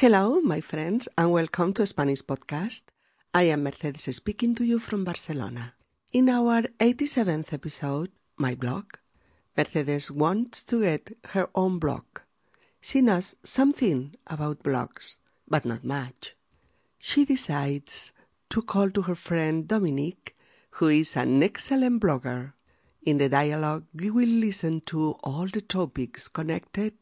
Hello, my friends, and welcome to Spanish Podcast. I am Mercedes speaking to you from Barcelona. In our 87th episode, my blog, Mercedes wants to get her own blog. She knows something about blogs, but not much. She decides to call to her friend Dominique, who is an excellent blogger. In the dialogue, we will listen to all the topics connected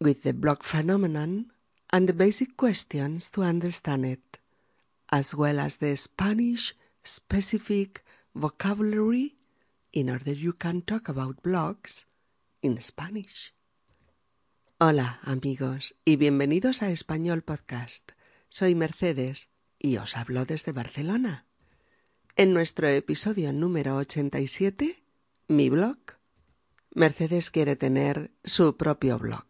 with the blog phenomenon and the basic questions to understand it, as well as the Spanish specific vocabulary in order you can talk about blogs in Spanish. Hola amigos y bienvenidos a Español Podcast. Soy Mercedes y os hablo desde Barcelona. En nuestro episodio número 87, mi blog, Mercedes quiere tener su propio blog.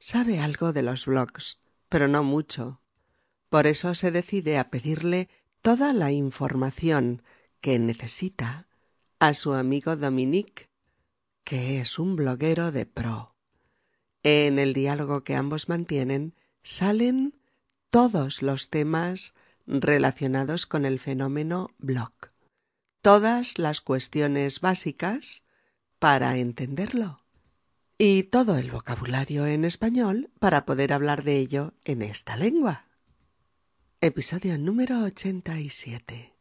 Sabe algo de los blogs, pero no mucho. Por eso se decide a pedirle toda la información que necesita a su amigo Dominique, que es un bloguero de pro. En el diálogo que ambos mantienen salen todos los temas relacionados con el fenómeno blog, todas las cuestiones básicas para entenderlo y todo el vocabulario en español para poder hablar de ello en esta lengua. Episodio número 87.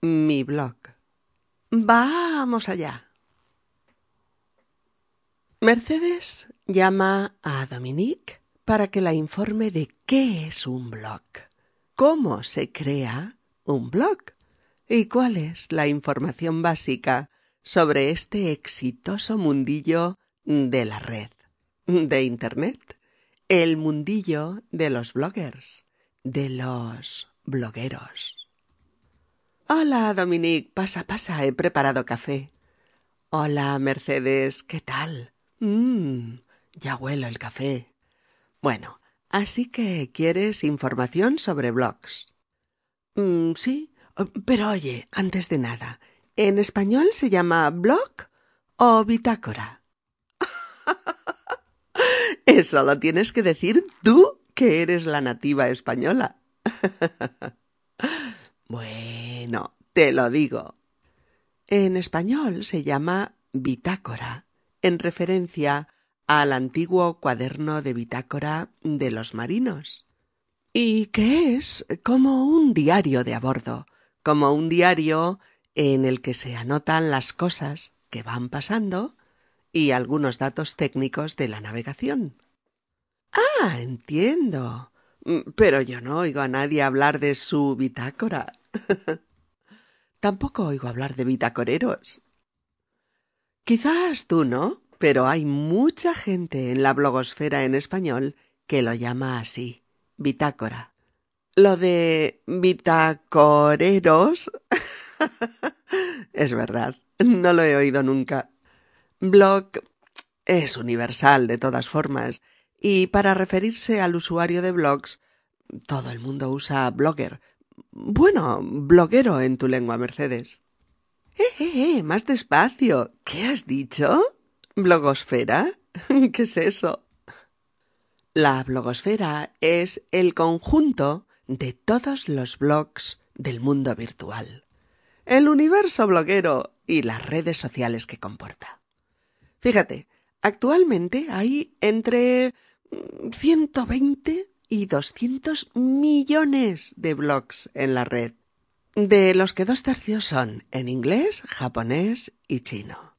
Mi blog. Vamos allá. Mercedes llama a Dominique para que la informe de qué es un blog, cómo se crea un blog y cuál es la información básica sobre este exitoso mundillo de la red, de Internet, el mundillo de los bloggers, de los blogueros. Hola, Dominique, pasa, pasa, he preparado café. Hola, Mercedes, ¿qué tal? Mmm, ya huelo el café. Bueno, así que quieres información sobre blogs. Mm, sí, pero oye, antes de nada, ¿en español se llama blog o bitácora? Eso lo tienes que decir tú, que eres la nativa española. bueno, te lo digo. En español se llama bitácora, en referencia al antiguo cuaderno de bitácora de los marinos, y que es como un diario de a bordo, como un diario en el que se anotan las cosas que van pasando y algunos datos técnicos de la navegación. Ah, entiendo. Mm, pero yo no oigo a nadie hablar de su bitácora. Tampoco oigo hablar de bitácoreros. Quizás tú no, pero hay mucha gente en la blogosfera en español que lo llama así, bitácora. Lo de bitacoreros es verdad, no lo he oído nunca. Blog es universal de todas formas, y para referirse al usuario de blogs, todo el mundo usa blogger. Bueno, bloguero en tu lengua, Mercedes. Eh, eh, eh, más despacio. ¿Qué has dicho? ¿Blogosfera? ¿Qué es eso? La blogosfera es el conjunto de todos los blogs del mundo virtual, el universo bloguero y las redes sociales que comporta. Fíjate, actualmente hay entre 120 y 200 millones de blogs en la red, de los que dos tercios son en inglés, japonés y chino.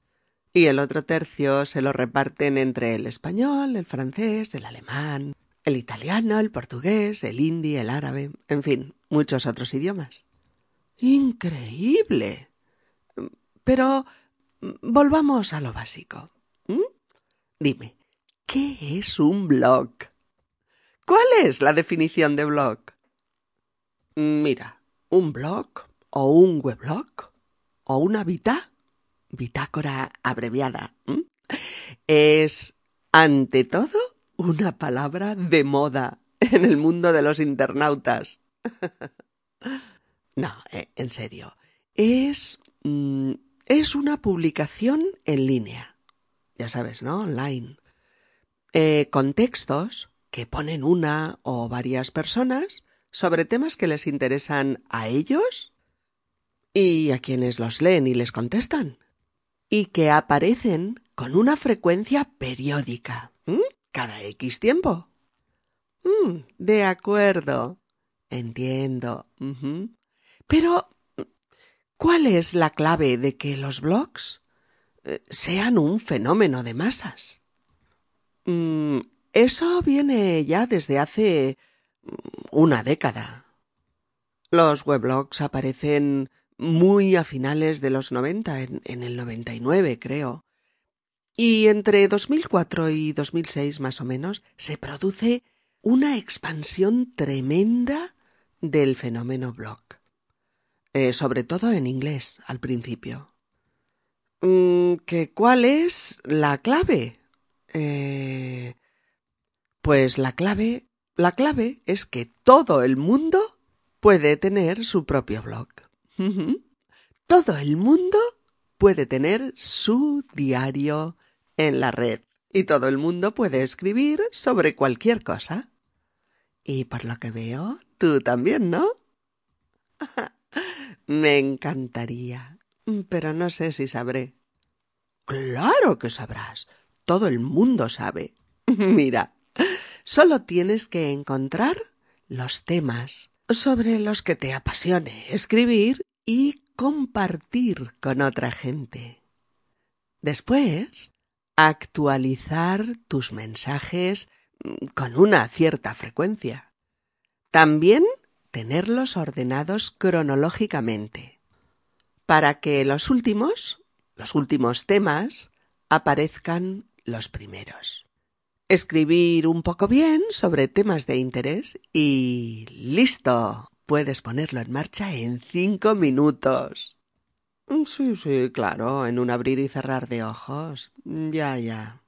Y el otro tercio se lo reparten entre el español, el francés, el alemán, el italiano, el portugués, el hindi, el árabe, en fin, muchos otros idiomas. Increíble. Pero volvamos a lo básico. Dime, ¿qué es un blog? ¿Cuál es la definición de blog? Mira, un blog o un weblog o una bitácora abreviada, es, ante todo, una palabra de moda en el mundo de los internautas. no, eh, en serio, es, mm, es una publicación en línea ya sabes, ¿no? Online. Eh, con textos, que ponen una o varias personas sobre temas que les interesan a ellos y a quienes los leen y les contestan, y que aparecen con una frecuencia periódica, cada X tiempo. Mm, de acuerdo. Entiendo. Pero, ¿cuál es la clave de que los blogs eh, sean un fenómeno de masas? Mm, eso viene ya desde hace mm, una década. Los weblogs aparecen muy a finales de los 90, en, en el 99 creo. Y entre 2004 y 2006 más o menos se produce una expansión tremenda del fenómeno blog. Eh, sobre todo en inglés al principio. Mm, ¿Que cuál es la clave? Eh, pues la clave, la clave es que todo el mundo puede tener su propio blog. todo el mundo puede tener su diario en la red y todo el mundo puede escribir sobre cualquier cosa. Y por lo que veo, tú también, ¿no? Me encantaría, pero no sé si sabré. Claro que sabrás. Todo el mundo sabe. Mira, solo tienes que encontrar los temas sobre los que te apasione escribir y compartir con otra gente. Después, actualizar tus mensajes con una cierta frecuencia. También tenerlos ordenados cronológicamente, para que los últimos, los últimos temas, aparezcan los primeros. Escribir un poco bien sobre temas de interés y listo. Puedes ponerlo en marcha en cinco minutos. Sí, sí, claro, en un abrir y cerrar de ojos. Ya, ya.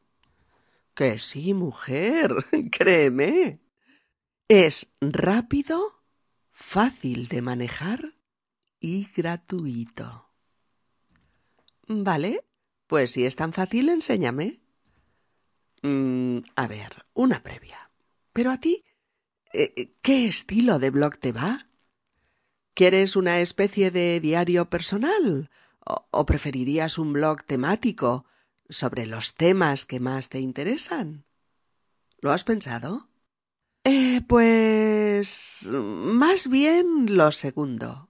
Que sí, mujer, créeme. Es rápido, fácil de manejar y gratuito. Vale, pues si es tan fácil, enséñame. Mm, a ver, una previa. Pero a ti, eh, ¿qué estilo de blog te va? ¿Quieres una especie de diario personal? ¿O, preferirías un blog temático sobre los temas que más te interesan? ¿Lo has pensado? Eh, pues. más bien lo segundo.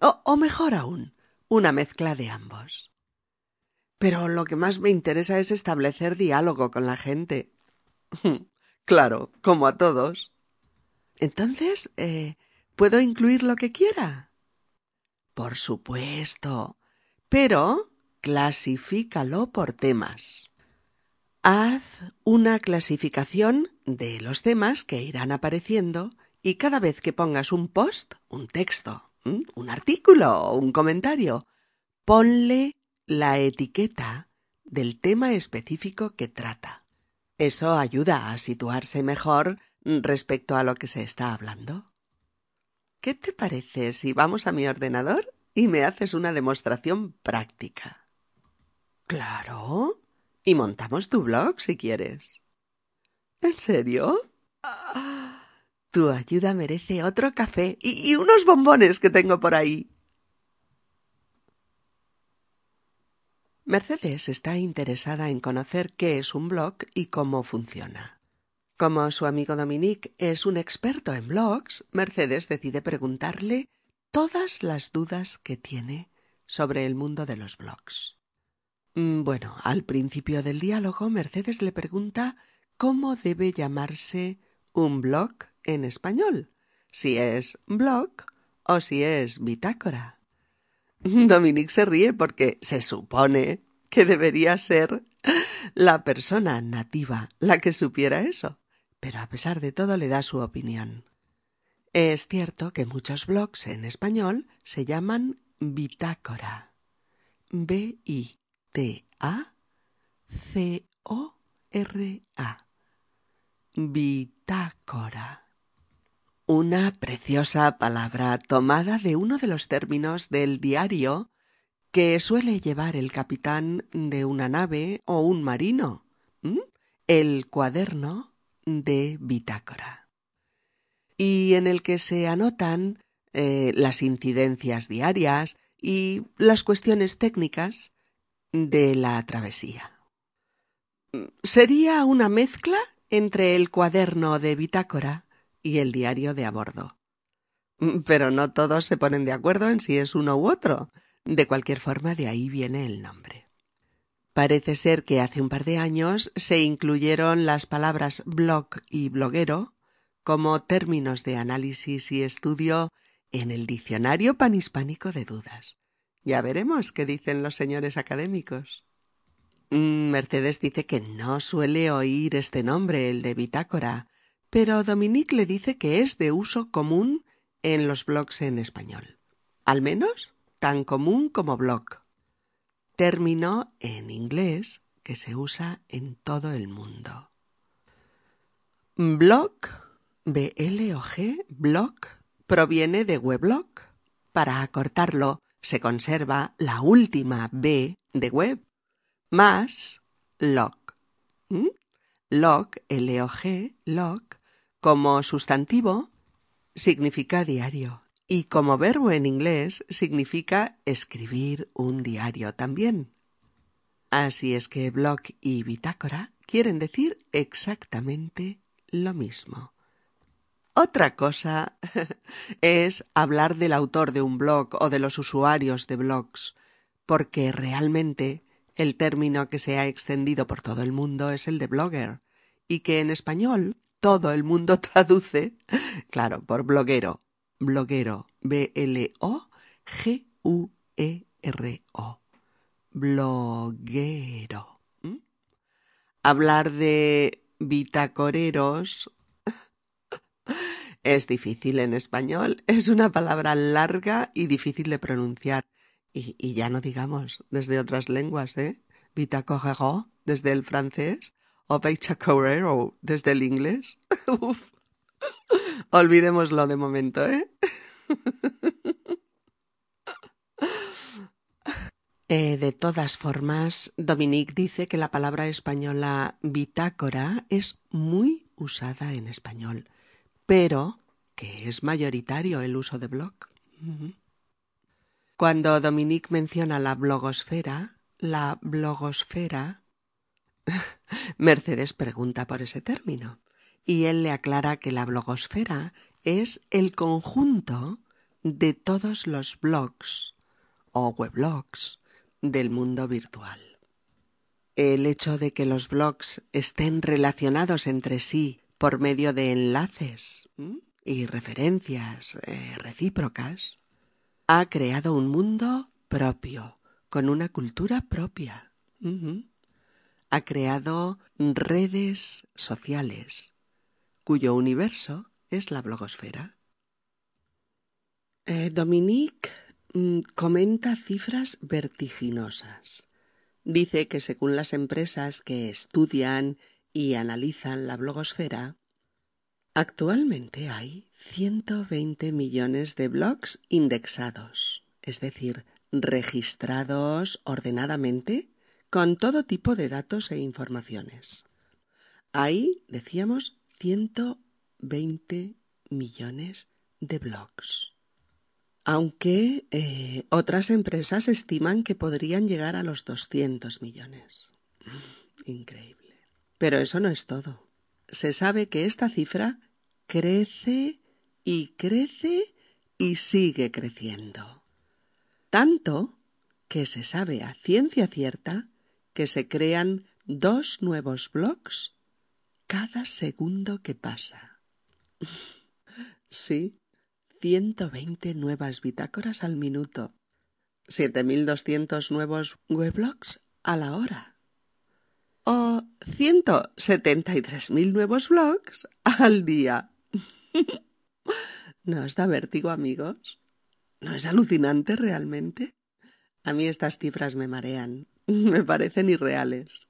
O, o mejor aún, una mezcla de ambos. Pero lo que más me interesa es establecer diálogo con la gente. claro, como a todos. Entonces, eh, ¿Puedo incluir lo que quiera? Por supuesto. Pero clasifícalo por temas. Haz una clasificación de los temas que irán apareciendo y cada vez que pongas un post, un texto, un artículo o un comentario, ponle la etiqueta del tema específico que trata. Eso ayuda a situarse mejor respecto a lo que se está hablando. ¿Qué te parece si vamos a mi ordenador y me haces una demostración práctica? Claro. Y montamos tu blog si quieres. ¿En serio? tu ayuda merece otro café y, unos bombones que tengo por ahí. Mercedes está interesada en conocer qué es un blog y cómo funciona. Como su amigo Dominique es un experto en blogs, Mercedes decide preguntarle todas las dudas que tiene sobre el mundo de los blogs. Mm, bueno, al principio del diálogo, Mercedes le pregunta cómo debe llamarse un blog en español, si es blog o si es bitácora. Dominique se ríe porque se supone que debería ser la persona nativa la que supiera eso pero a pesar de todo le da su opinión. Es cierto que muchos blogs en español se llaman bitácora. B-I-T-A-C-O-R-A. Bitácora. Una preciosa palabra tomada de uno de los términos del diario que suele llevar el capitán de una nave o un marino. El cuaderno de bitácora y en el que se anotan eh, las incidencias diarias y las cuestiones técnicas de la travesía. Sería una mezcla entre el cuaderno de bitácora y el diario de a bordo. Pero no todos se ponen de acuerdo en si es uno u otro. De cualquier forma, de ahí viene el nombre. Parece ser que hace un par de años se incluyeron las palabras blog y bloguero como términos de análisis y estudio en el diccionario panhispánico de dudas. Ya veremos qué dicen los señores académicos. Mm, Mercedes dice que no suele oír este nombre, el de bitácora, pero Dominique le dice que es de uso común en los blogs en español. Al menos tan común como blog. Término en inglés que se usa en todo el mundo. Blog, B-L-O-G, blog, proviene de weblog. Para acortarlo, se conserva la última B de web más log. Log, L-O-G, log, como sustantivo significa diario y como verbo en inglés significa escribir un diario también. Así es que blog y bitácora quieren decir exactamente lo mismo. Otra cosa es hablar del autor de un blog o de los usuarios de blogs, porque realmente el término que se ha extendido por todo el mundo es el de blogger, y que en español todo el mundo traduce, claro, por bloguero, bloguero, B-L-O-G-U-E-R-O, bloguero. ¿Mm? Hablar de bitacoreros es difícil en español, es una palabra larga y difícil de pronunciar. Y, ya no digamos desde otras lenguas, ¿eh? Bitacorero desde el francés o bitacorero desde el inglés. Uf. Olvidémoslo de momento, ¿eh? ¿eh? De todas formas, Dominique dice que la palabra española bitácora es muy usada en español, pero que es mayoritario el uso de blog. Cuando Dominique menciona la blogosfera, la blogosfera, Mercedes pregunta por ese término y él le aclara que la blogosfera es el conjunto de todos los blogs o weblogs del mundo virtual. El hecho de que los blogs estén relacionados entre sí por medio de enlaces y referencias eh, recíprocas ha creado un mundo propio, con una cultura propia. Ha creado redes sociales, cuyo universo es la blogosfera. Eh, Dominique mm, comenta cifras vertiginosas. Dice que según las empresas que estudian y analizan la blogosfera, Actualmente hay 120 millones de blogs indexados, es decir, registrados ordenadamente con todo tipo de datos e informaciones. Hay, decíamos, 120 millones de blogs. Aunque eh, otras empresas estiman que podrían llegar a los 200 millones. Increíble. Pero eso no es todo. Se sabe que esta cifra crece y crece y sigue creciendo. Tanto que se sabe a ciencia cierta que se crean dos nuevos blogs cada segundo que pasa. sí, 120 nuevas bitácoras al minuto, 7.200 nuevos weblogs a la hora o 173.000 nuevos blogs al día. ¿No os da vértigo, amigos? ¿No es alucinante realmente? A mí estas cifras me marean, me parecen irreales.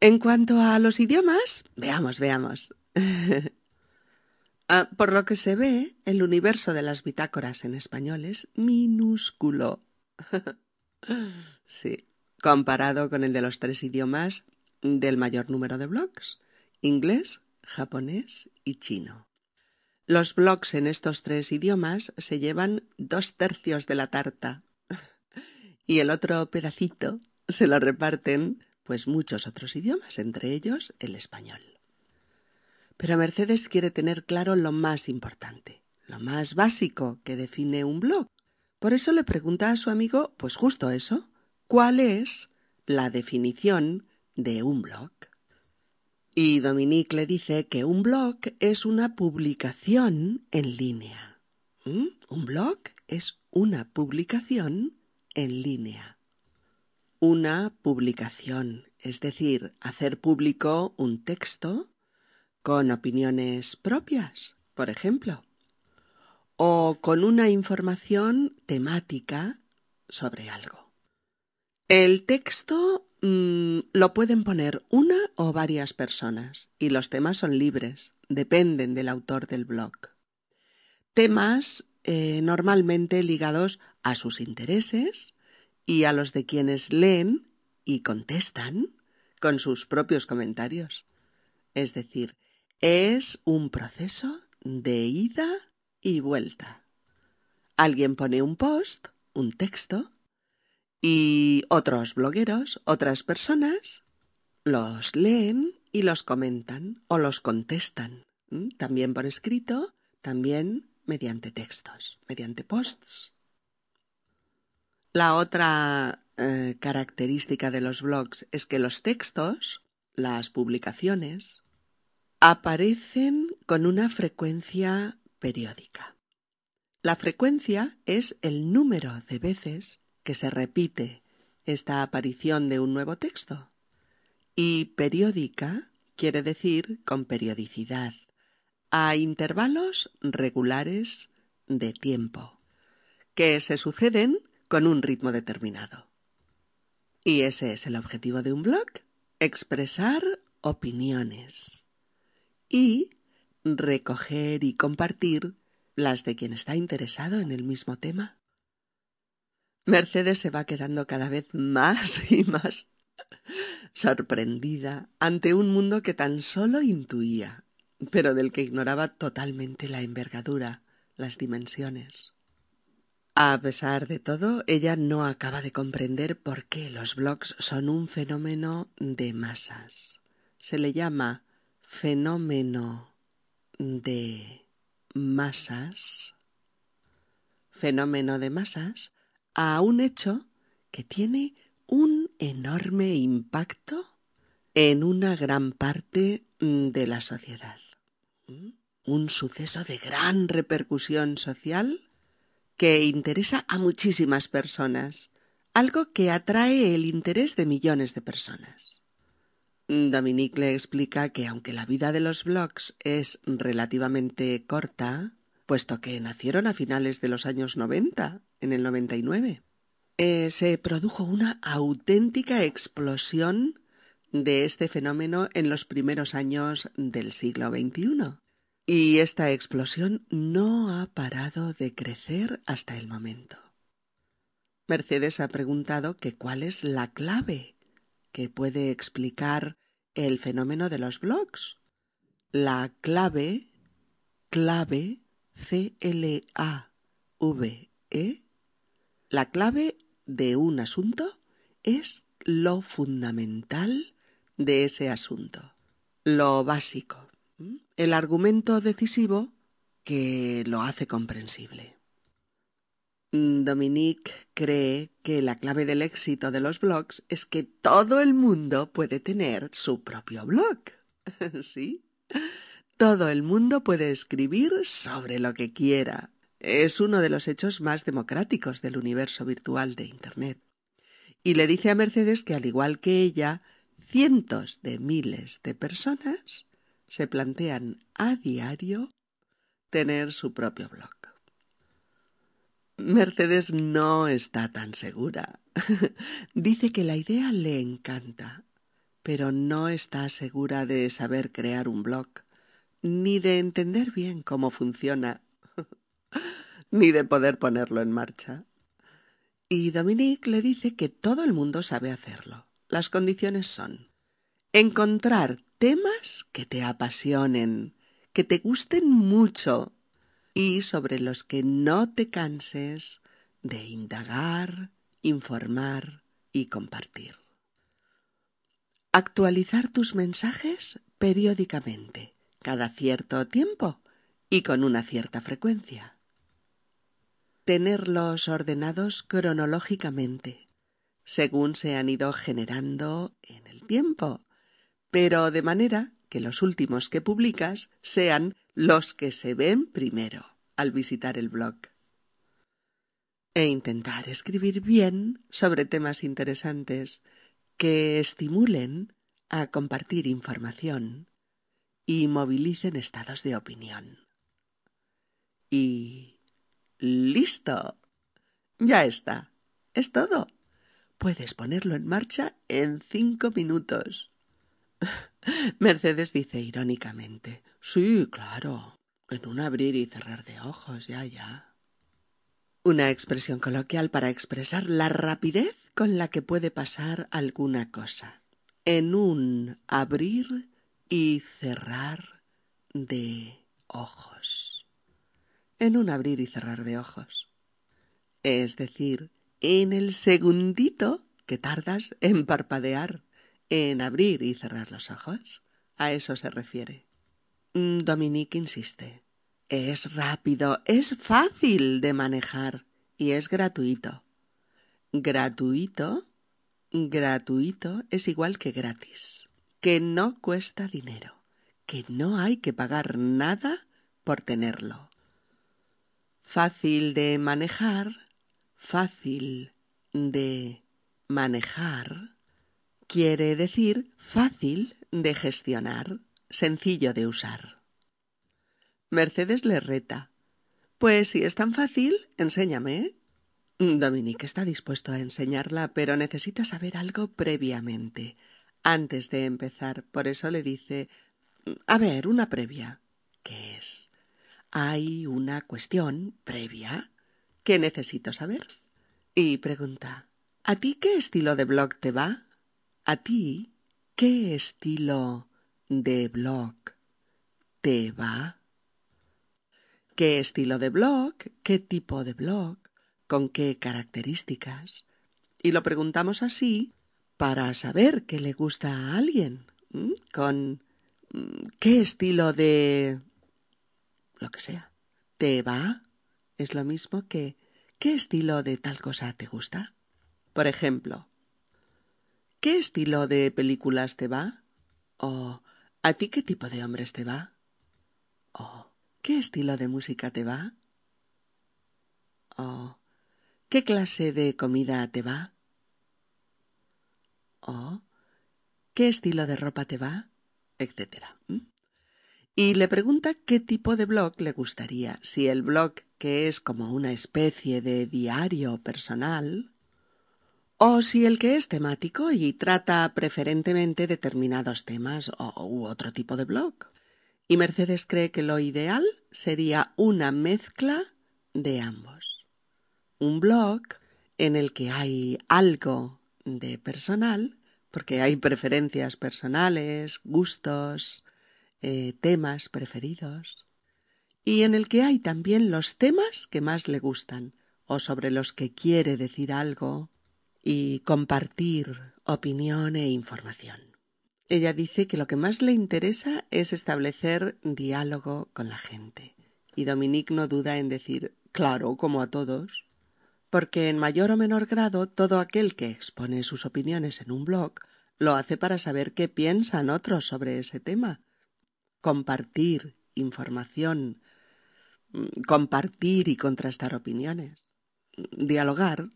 En cuanto a los idiomas, veamos, veamos. Ah, por lo que se ve, el universo de las bitácoras en español es minúsculo. sí, comparado con el de los tres idiomas del mayor número de blogs, inglés, japonés y chino. Los blogs en estos tres idiomas se llevan dos tercios de la tarta y el otro pedacito se lo reparten pues muchos otros idiomas, entre ellos el español. Pero Mercedes quiere tener claro lo más importante, lo más básico que define un blog. Por eso le pregunta a su amigo, pues justo eso, ¿cuál es la definición de un blog? Y Dominique le dice que un blog es una publicación en línea. ¿Mm? Un blog es una publicación en línea. Una publicación, es decir, hacer público un texto con opiniones propias, por ejemplo, o con una información temática sobre algo. El texto Mm, lo pueden poner una o varias personas y los temas son libres, dependen del autor del blog. Temas eh, normalmente ligados a sus intereses y a los de quienes leen y contestan con sus propios comentarios. Es decir, es un proceso de ida y vuelta. Alguien pone un post, un texto, y otros blogueros, otras personas, los leen y los comentan o los contestan, también por escrito, también mediante textos, mediante posts. La otra eh, característica de los blogs es que los textos, las publicaciones, aparecen con una frecuencia periódica. La frecuencia es el número de veces que se repite esta aparición de un nuevo texto. Y periódica quiere decir con periodicidad, a intervalos regulares de tiempo, que se suceden con un ritmo determinado. Y ese es el objetivo de un blog, expresar opiniones y recoger y compartir las de quien está interesado en el mismo tema. Mercedes se va quedando cada vez más y más sorprendida ante un mundo que tan solo intuía, pero del que ignoraba totalmente la envergadura, las dimensiones. A pesar de todo, ella no acaba de comprender por qué los blogs son un fenómeno de masas. Se le llama fenómeno de masas. Fenómeno de masas a un hecho que tiene un enorme impacto en una gran parte mm, de la sociedad. ¿Mm? Un suceso de gran repercusión social que interesa a muchísimas personas, algo que atrae el interés de millones de personas. Dominique le explica que aunque la vida de los blogs es relativamente corta, puesto que nacieron a finales de los años 90, en el 99. Eh, se produjo una auténtica explosión de este fenómeno en los primeros años del siglo XXI. Y esta explosión no ha parado de crecer hasta el momento. Mercedes ha preguntado que cuál es la clave que puede explicar el fenómeno de los blogs. La clave, clave, C-L-A-V-E, la clave de un asunto es lo fundamental de ese asunto, lo básico, el argumento decisivo que lo hace comprensible. Dominique cree que la clave del éxito de los blogs es que todo el mundo puede tener su propio blog. ¿Sí? Todo el mundo puede escribir sobre lo que quiera. Es uno de los hechos más democráticos del universo virtual de Internet. Y le dice a Mercedes que, al igual que ella, cientos de miles de personas se plantean a diario tener su propio blog. Mercedes no está tan segura. Dice que la idea le encanta, pero no está segura de saber crear un blog ni de entender bien cómo funciona, ni de poder ponerlo en marcha. Y Dominique le dice que todo el mundo sabe hacerlo. Las condiciones son encontrar temas que te apasionen, que te gusten mucho y sobre los que no te canses de indagar, informar y compartir. Actualizar tus mensajes periódicamente, cada cierto tiempo y con una cierta frecuencia. Tenerlos ordenados cronológicamente, según se han ido generando en el tiempo, pero de manera que los últimos que publicas sean los que se ven primero al visitar el blog. E intentar escribir bien sobre temas interesantes que estimulen a compartir información y movilicen estados de opinión. Y listo. Ya está. Es todo. Puedes ponerlo en marcha en cinco minutos. Mercedes dice irónicamente Sí, claro. En un abrir y cerrar de ojos, ya, ya. Una expresión coloquial para expresar la rapidez con la que puede pasar alguna cosa. En un abrir y cerrar de ojos. En un abrir y cerrar de ojos. Es decir, en el segundito que tardas en parpadear en abrir y cerrar los ojos. A eso se refiere. Mm, Dominique insiste. Es rápido, es fácil de manejar y es gratuito. Gratuito, gratuito es igual que gratis, que no cuesta dinero, que no hay que pagar nada por tenerlo. Fácil de manejar, fácil de manejar quiere decir fácil de gestionar, sencillo de usar. Mercedes le reta. Pues si es tan fácil, enséñame. Dominique está dispuesto a enseñarla, pero necesita saber algo previamente, antes de empezar. Por eso le dice A ver, una previa. ¿Qué es? Hay una cuestión previa que necesito saber. Y pregunta ¿A ti qué estilo de blog te va? ¿A ti qué estilo de blog te va? ¿Qué estilo de blog? ¿Qué tipo de blog? ¿Con qué características? Y lo preguntamos así para saber qué le gusta a alguien. ¿Con qué estilo de... lo que sea? ¿Te va? Es lo mismo que ¿qué estilo de tal cosa te gusta? Por ejemplo, ¿Qué estilo de películas te va? ¿O a ti qué tipo de hombres te va? ¿O qué estilo de música te va? ¿O qué clase de comida te va? ¿O qué estilo de ropa te va? etcétera. Y le pregunta qué tipo de blog le gustaría, si el blog que es como una especie de diario personal, o si el que es temático y trata preferentemente determinados temas o, u otro tipo de blog. Y Mercedes cree que lo ideal sería una mezcla de ambos. Un blog en el que hay algo de personal, porque hay preferencias personales, gustos, eh, temas preferidos, y en el que hay también los temas que más le gustan, o sobre los que quiere decir algo, y compartir opinión e información. Ella dice que lo que más le interesa es establecer diálogo con la gente. Y Dominique no duda en decir, claro, como a todos, porque en mayor o menor grado todo aquel que expone sus opiniones en un blog lo hace para saber qué piensan otros sobre ese tema. Compartir información, mm, compartir y contrastar opiniones, dialogar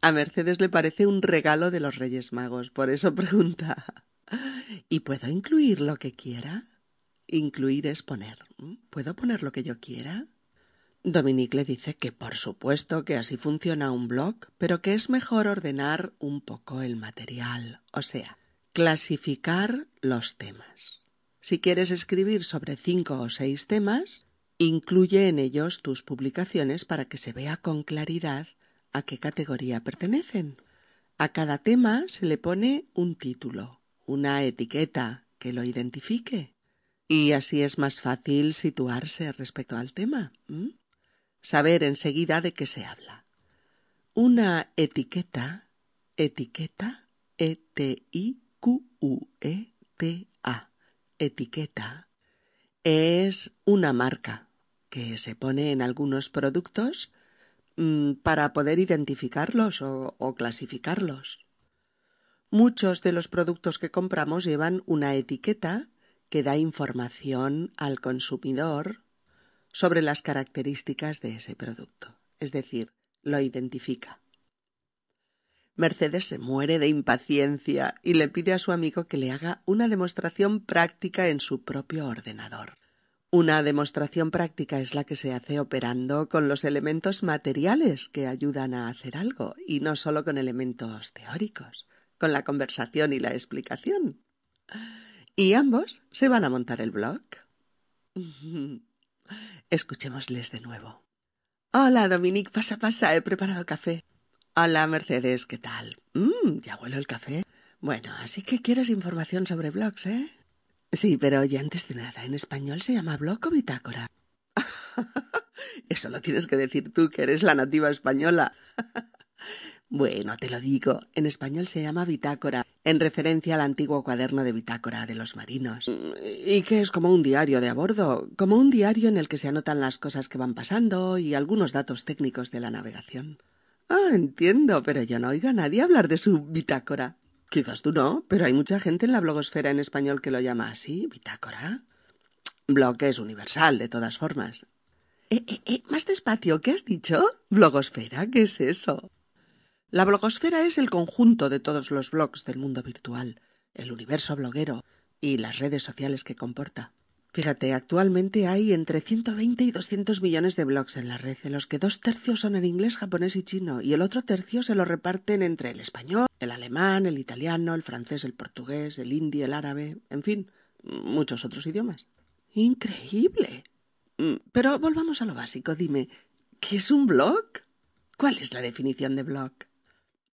a Mercedes le parece un regalo de los Reyes Magos, por eso pregunta ¿Y puedo incluir lo que quiera? Incluir es poner. ¿Puedo poner lo que yo quiera? Dominique le dice que por supuesto que así funciona un blog, pero que es mejor ordenar un poco el material, o sea, clasificar los temas. Si quieres escribir sobre cinco o seis temas, incluye en ellos tus publicaciones para que se vea con claridad a qué categoría pertenecen. A cada tema se le pone un título, una etiqueta que lo identifique. Y así es más fácil situarse respecto al tema. Saber enseguida de qué se habla. Una etiqueta, etiqueta, E-T-I-Q-U-E-T-A, etiqueta, es una marca que se pone en algunos productos mm, para poder identificarlos o clasificarlos. Muchos de los productos que compramos llevan una etiqueta que da información al consumidor sobre las características de ese producto, es decir, lo identifica. Mercedes se muere de impaciencia y le pide a su amigo que le haga una demostración práctica en su propio ordenador. Una demostración práctica es la que se hace operando con los elementos materiales que ayudan a hacer algo y no solo con elementos teóricos con la conversación y la explicación. Y ambos se van a montar el blog. Escuchémosles de nuevo. Hola, Dominique, pasa, pasa, he preparado café. Hola, Mercedes, ¿qué tal? Mmm, ya huelo el café. Bueno, así que quieres información sobre blogs, ¿eh? Sí, pero oye, antes de nada, ¿en español se llama blog o bitácora? Eso lo tienes que decir tú, que eres la nativa española. Bueno, te lo digo, en español se llama bitácora, en referencia al antiguo cuaderno de bitácora de los marinos. Y que es como un diario de a bordo, como un diario en el que se anotan las cosas que van pasando y algunos datos técnicos de la navegación. Ah, entiendo, pero yo no oigo a nadie hablar de su bitácora. Quizás tú no, pero hay mucha gente en la blogosfera en español que lo llama así, bitácora. Blog es universal, de todas formas. Eh, eh, eh, más despacio, ¿qué has dicho? Blogosfera, ¿qué es eso? La blogosfera es el conjunto de todos los blogs del mundo virtual, el universo bloguero y las redes sociales que comporta. Fíjate, actualmente hay entre 120 y 200 millones de blogs en la red, de los que dos tercios son en inglés, japonés y chino, y el otro tercio se lo reparten entre el español, el alemán, el italiano, el francés, el portugués, el hindi, el árabe, en fin, muchos otros idiomas. Increíble. Mm, pero volvamos a lo básico. Dime, ¿qué es un blog? ¿Cuál es la definición de blog?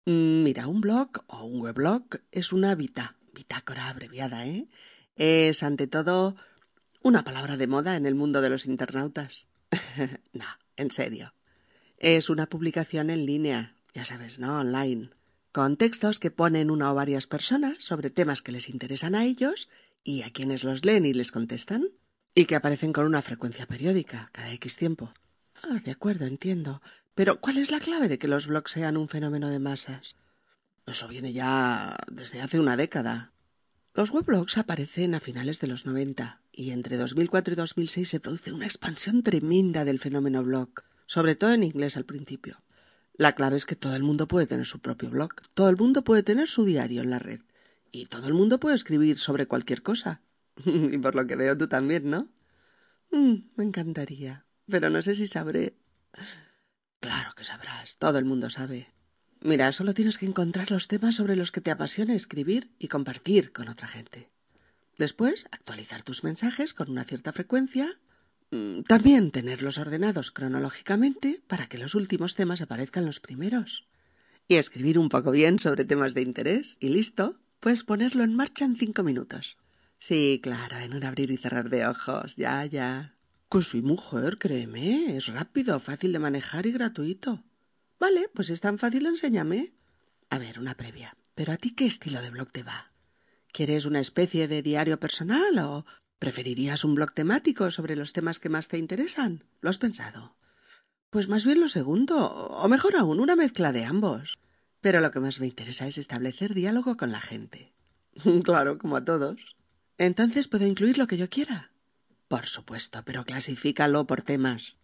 Mm, mira, un blog o un weblog es una vita, bitácora abreviada, ¿eh? Es, ante todo, una palabra de moda en el mundo de los internautas. no, en serio. Es una publicación en línea, ya sabes, ¿no? Online, con textos que ponen una o varias personas sobre temas que les interesan a ellos y a quienes los leen y les contestan, y que aparecen con una frecuencia periódica, cada X tiempo. Ah, de acuerdo, entiendo. Pero ¿cuál es la clave de que los blogs sean un fenómeno de masas? Eso viene ya desde hace una década. Los weblogs aparecen a finales de los 90 y entre 2004 y 2006 se produce una expansión tremenda del fenómeno blog, sobre todo en inglés al principio. La clave es que todo el mundo puede tener su propio blog, todo el mundo puede tener su diario en la red y todo el mundo puede escribir sobre cualquier cosa. y por lo que veo tú también, ¿no? Mm, me encantaría, pero no sé si sabré. Claro que sabrás, todo el mundo sabe. Mira, solo tienes que encontrar los temas sobre los que te apasiona escribir y compartir con otra gente. Después, actualizar tus mensajes con una cierta frecuencia. Mm, también tenerlos ordenados cronológicamente para que los últimos temas aparezcan los primeros. Y escribir un poco bien sobre temas de interés y listo, puedes ponerlo en marcha en cinco minutos. Sí, claro, en un abrir y cerrar de ojos, ya, ya. Pues soy mujer, créeme. Es rápido, fácil de manejar y gratuito. Vale, pues es tan fácil, enséñame. A ver, una previa. ¿Pero a ti qué estilo de blog te va? ¿Quieres una especie de diario personal o preferirías un blog temático sobre los temas que más te interesan? ¿Lo has pensado? Pues más bien lo segundo, o mejor aún, una mezcla de ambos. Pero lo que más me interesa es establecer diálogo con la gente. claro, como a todos. Entonces puedo incluir lo que yo quiera. Por supuesto, pero clasifícalo por temas.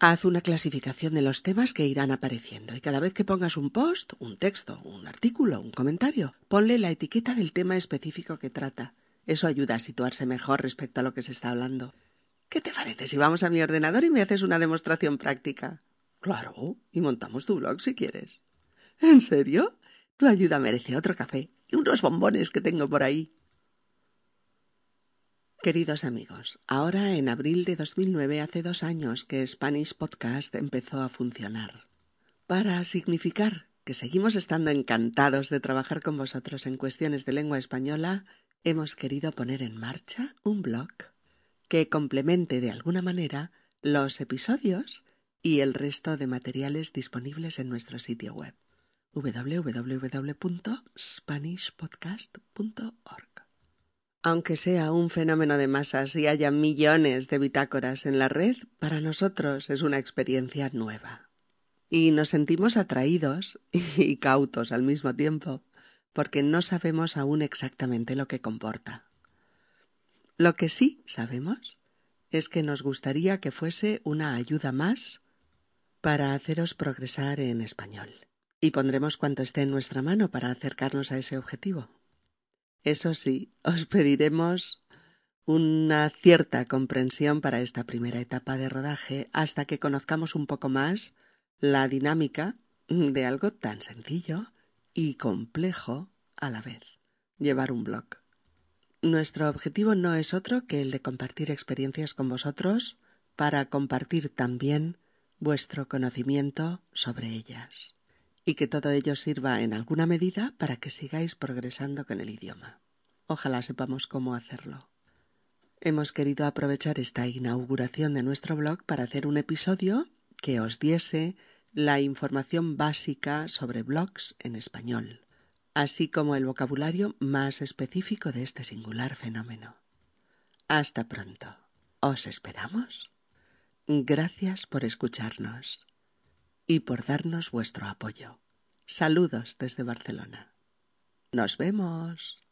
Haz una clasificación de los temas que irán apareciendo y cada vez que pongas un post, un texto, un artículo, un comentario, ponle la etiqueta del tema específico que trata. Eso ayuda a situarse mejor respecto a lo que se está hablando. ¿Qué te parece si vamos a mi ordenador y me haces una demostración práctica? Claro, y montamos tu blog si quieres. ¿En serio? Tu ayuda merece otro café y unos bombones que tengo por ahí. Queridos amigos, ahora en abril de 2009 hace dos años que Spanish Podcast empezó a funcionar. Para significar que seguimos estando encantados de trabajar con vosotros en cuestiones de lengua española, hemos querido poner en marcha un blog que complemente de alguna manera los episodios y el resto de materiales disponibles en nuestro sitio web www.spanishpodcast.org. Aunque sea un fenómeno de masas y haya millones de bitácoras en la red, para nosotros es una experiencia nueva. Y nos sentimos atraídos y cautos al mismo tiempo, porque no sabemos aún exactamente lo que comporta. Lo que sí sabemos es que nos gustaría que fuese una ayuda más para haceros progresar en español. Y pondremos cuanto esté en nuestra mano para acercarnos a ese objetivo. Eso sí, os pediremos una cierta comprensión para esta primera etapa de rodaje hasta que conozcamos un poco más la dinámica de algo tan sencillo y complejo a la vez, llevar un blog. Nuestro objetivo no es otro que el de compartir experiencias con vosotros para compartir también vuestro conocimiento sobre ellas y que todo ello sirva en alguna medida para que sigáis progresando con el idioma. Ojalá sepamos cómo hacerlo. Hemos querido aprovechar esta inauguración de nuestro blog para hacer un episodio que os diese la información básica sobre blogs en español, así como el vocabulario más específico de este singular fenómeno. Hasta pronto. ¿Os esperamos? Gracias por escucharnos y por darnos vuestro apoyo. Saludos desde Barcelona. Nos vemos.